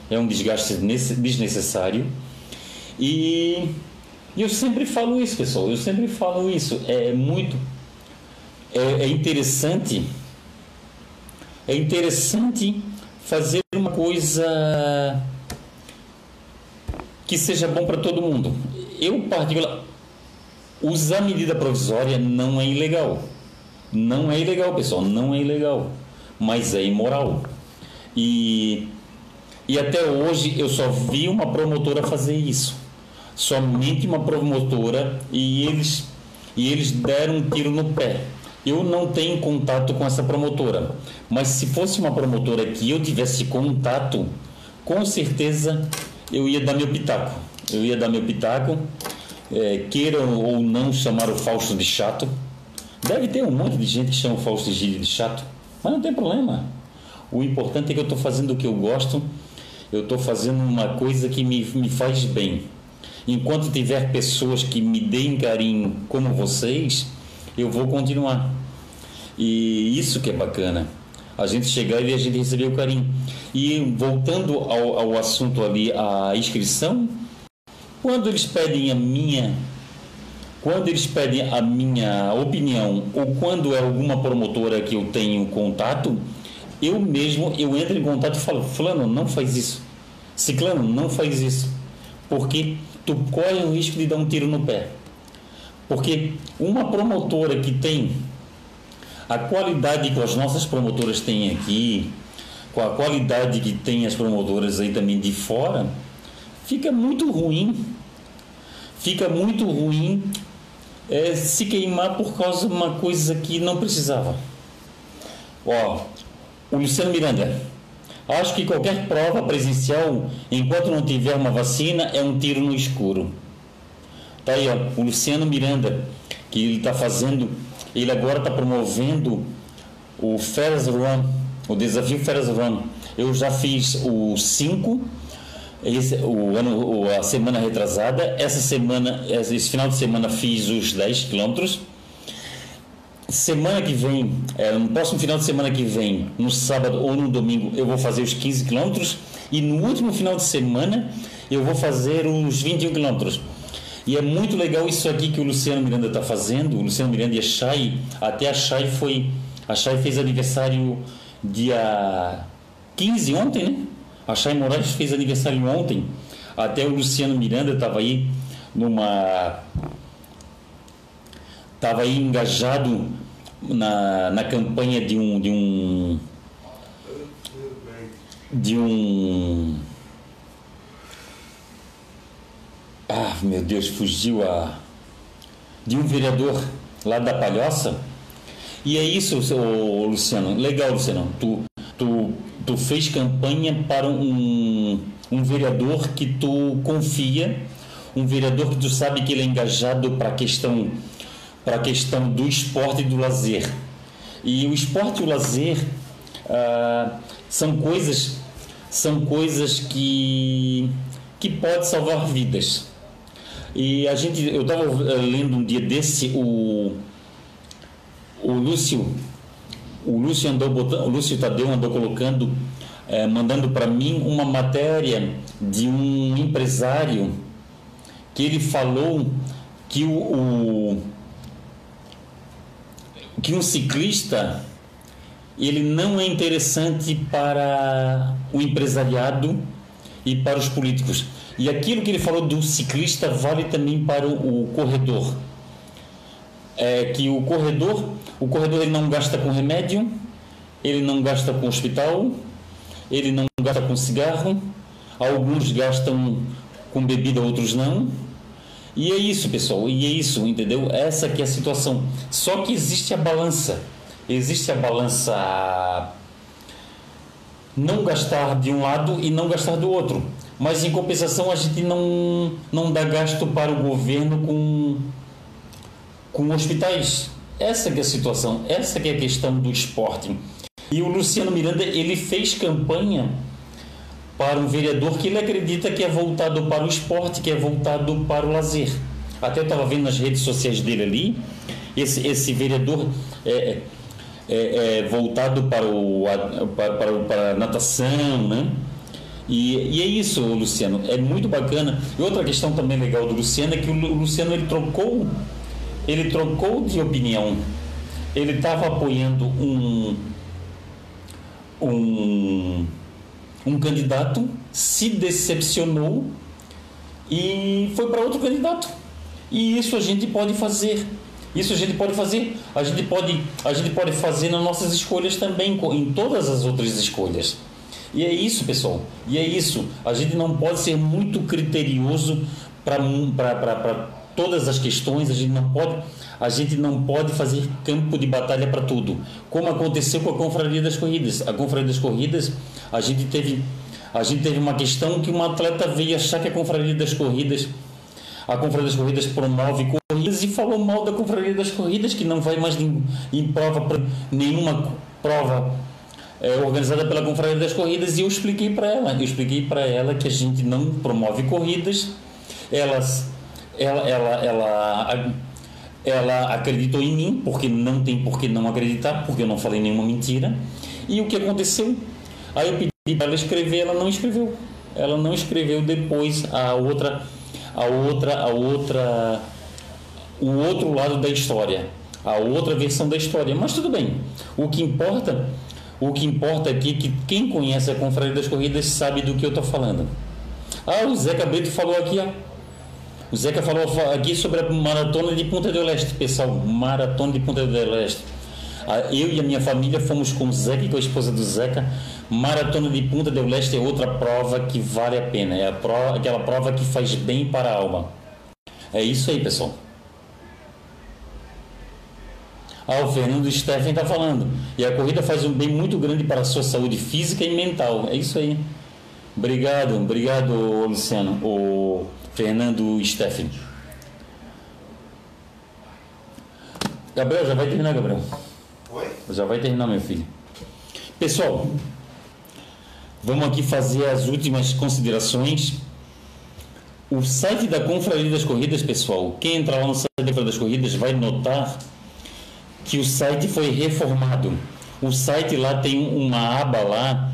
é um desgaste desnecessário. E eu sempre falo isso, pessoal, eu sempre falo isso. É muito. É, é interessante. É interessante fazer uma coisa que seja bom para todo mundo. Eu, particular, Usar medida provisória não é ilegal. Não é ilegal, pessoal, não é ilegal, mas é imoral. E, e até hoje eu só vi uma promotora fazer isso. Somente uma promotora e eles, e eles deram um tiro no pé. Eu não tenho contato com essa promotora, mas se fosse uma promotora que eu tivesse contato, com certeza eu ia dar meu pitaco. Eu ia dar meu pitaco é, queiram ou não chamar o Fausto de chato. Deve ter um monte de gente que chama o Fausto de chato, mas não tem problema. O importante é que eu estou fazendo o que eu gosto, eu estou fazendo uma coisa que me, me faz bem. Enquanto tiver pessoas que me deem carinho como vocês, eu vou continuar. E isso que é bacana. A gente chegar e a gente receber o carinho. E voltando ao, ao assunto ali, a inscrição, quando eles pedem a minha quando eles pedem a minha opinião ou quando é alguma promotora que eu tenho contato, eu mesmo eu entro em contato e falo, fulano, não faz isso. Ciclano, não faz isso. Porque tu corre o risco de dar um tiro no pé. Porque uma promotora que tem a qualidade que as nossas promotoras têm aqui, com a qualidade que tem as promotoras aí também de fora, fica muito ruim. Fica muito ruim é, se queimar por causa de uma coisa que não precisava. Ó, o Luciano Miranda. Acho que qualquer prova presencial, enquanto não tiver uma vacina, é um tiro no escuro. Tá aí, ó, o Luciano Miranda, que ele está fazendo, ele agora está promovendo o Ferris Run, o desafio Ferris Run. Eu já fiz o 5, esse, o ano, a semana retrasada. Essa semana, esse final de semana fiz os 10 quilômetros. Semana que vem, é, no próximo final de semana que vem, no sábado ou no domingo, eu vou fazer os 15 quilômetros. E no último final de semana, eu vou fazer os 21 quilômetros. E é muito legal isso aqui que o Luciano Miranda está fazendo. O Luciano Miranda e a Chay, até a Chay foi. A Chay fez aniversário dia 15 ontem, né? A Chay Moraes fez aniversário ontem. Até o Luciano Miranda estava aí numa estava aí engajado na, na campanha de um de um de um ah meu Deus fugiu a de um vereador lá da Palhoça. E é isso ô, Luciano. Legal Luciano. Tu tu tu fez campanha para um um vereador que tu confia um vereador que tu sabe que ele é engajado para a questão para a questão do esporte e do lazer. E o esporte e o lazer ah, são coisas são coisas que que pode salvar vidas. E a gente eu estava lendo um dia desse o o Lúcio o Lúcio andou botando, o Lúcio Tadeu andou colocando eh, mandando para mim uma matéria de um empresário que ele falou que o, o que um ciclista ele não é interessante para o empresariado e para os políticos. E aquilo que ele falou do ciclista vale também para o, corredor. É que o corredor, o corredor ele não gasta com remédio, ele não gasta com hospital, ele não gasta com cigarro, alguns gastam com bebida, outros não. E é isso, pessoal, e é isso, entendeu? Essa que é a situação. Só que existe a balança. Existe a balança não gastar de um lado e não gastar do outro. Mas em compensação a gente não não dá gasto para o governo com com hospitais. Essa que é a situação, essa que é a questão do esporte. E o Luciano Miranda, ele fez campanha para um vereador que ele acredita que é voltado para o esporte, que é voltado para o lazer. Até estava vendo nas redes sociais dele ali, esse, esse vereador é, é, é voltado para, o, para, para, para a natação, né? E, e, é isso, Luciano, é muito bacana. E outra questão também legal do Luciano é que o Luciano ele trocou, ele trocou de opinião. Ele estava apoiando um, um um candidato se decepcionou e foi para outro candidato. E isso a gente pode fazer. Isso a gente pode fazer. A gente pode, a gente pode fazer nas nossas escolhas também, em todas as outras escolhas. E é isso, pessoal. E é isso. A gente não pode ser muito criterioso para todas as questões. A gente não pode, a gente não pode fazer campo de batalha para tudo. Como aconteceu com a Confraria das Corridas. A Confraria das Corridas, a gente teve, a gente teve uma questão que um atleta veio achar que a Confraria das Corridas a Confraria das Corridas promove corridas e falou mal da Confraria das Corridas, que não vai mais em, em prova, nenhuma prova é, organizada pela Confraria das Corridas, e eu expliquei para ela, eu expliquei para ela que a gente não promove corridas, elas, ela, ela, ela, ela acreditou em mim, porque não tem por que não acreditar, porque eu não falei nenhuma mentira, e o que aconteceu? Aí eu pedi para ela escrever, ela não escreveu, ela não escreveu depois a outra a outra, a outra, o outro lado da história, a outra versão da história. Mas tudo bem. O que importa, o que importa aqui é que quem conhece a Confraria das Corridas sabe do que eu estou falando. Ah, o Zeca Brito falou aqui, ó. O Zeca falou aqui sobre a maratona de Punta del Este, pessoal. Maratona de Punta del Este. Eu e a minha família fomos com o Zeca e com a esposa do Zeca. Maratona de Punta del Este é outra prova que vale a pena. É a prova, aquela prova que faz bem para a alma. É isso aí, pessoal. Ah, o Fernando Steffen está falando. E a corrida faz um bem muito grande para a sua saúde física e mental. É isso aí. Obrigado, obrigado, Luciano. O Fernando Steffen. Gabriel, já vai terminar, Gabriel. Oi? Já vai terminar, meu filho. Pessoal, vamos aqui fazer as últimas considerações. O site da Confraria das Corridas, pessoal, quem entrar lá no site da Confraria das Corridas vai notar que o site foi reformado. O site lá tem uma aba lá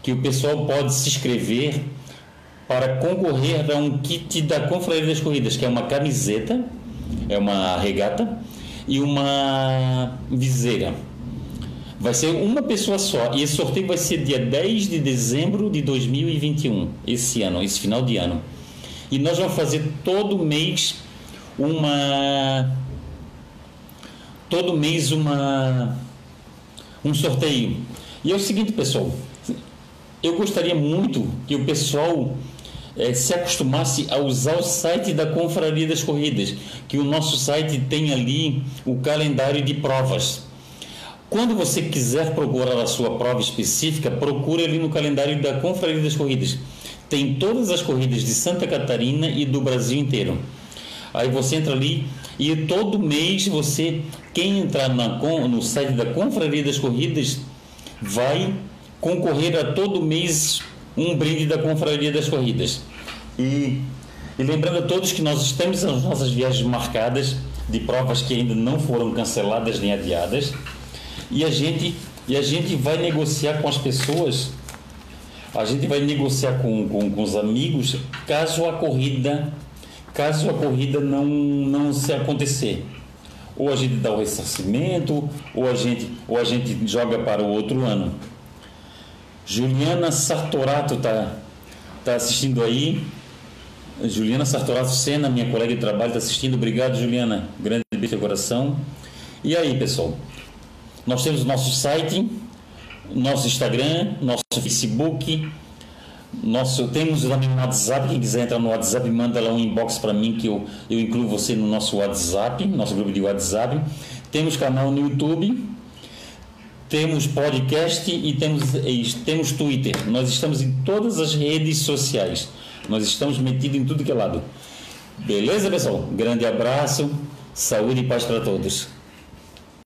que o pessoal pode se inscrever para concorrer a um kit da Confraria das Corridas, que é uma camiseta, é uma regata e uma viseira. Vai ser uma pessoa só. E esse sorteio vai ser dia 10 de dezembro de 2021, esse ano, esse final de ano. E nós vamos fazer todo mês uma. Todo mês uma. Um sorteio. E é o seguinte, pessoal. Eu gostaria muito que o pessoal eh, se acostumasse a usar o site da Confraria das Corridas, que o nosso site tem ali o calendário de provas. Quando você quiser procurar a sua prova específica, procure ali no calendário da Confraria das Corridas. Tem todas as corridas de Santa Catarina e do Brasil inteiro. Aí você entra ali e todo mês você, quem entrar na, no site da Confraria das Corridas, vai concorrer a todo mês um brinde da Confraria das Corridas. E, e lembrando a todos que nós estamos as nossas viagens marcadas de provas que ainda não foram canceladas nem adiadas. E a gente, e a gente vai negociar com as pessoas, a gente vai negociar com, com, com os amigos caso a corrida, caso a corrida não, não se acontecer. Ou a gente dá o ressarcimento, ou a gente, ou a gente joga para o outro ano. Juliana Sartorato está tá assistindo aí. Juliana Sartorato Sena, minha colega de trabalho, está assistindo. Obrigado, Juliana. Grande beijo no coração. E aí, pessoal? Nós temos o nosso site, nosso Instagram, nosso Facebook, nosso, temos também um WhatsApp. Quem quiser entrar no WhatsApp, manda lá um inbox para mim que eu, eu incluo você no nosso WhatsApp, nosso grupo de WhatsApp. Temos canal no YouTube, temos podcast e temos, e temos Twitter. Nós estamos em todas as redes sociais. Nós estamos metidos em tudo que é lado. Beleza, pessoal? Grande abraço, saúde e paz para todos.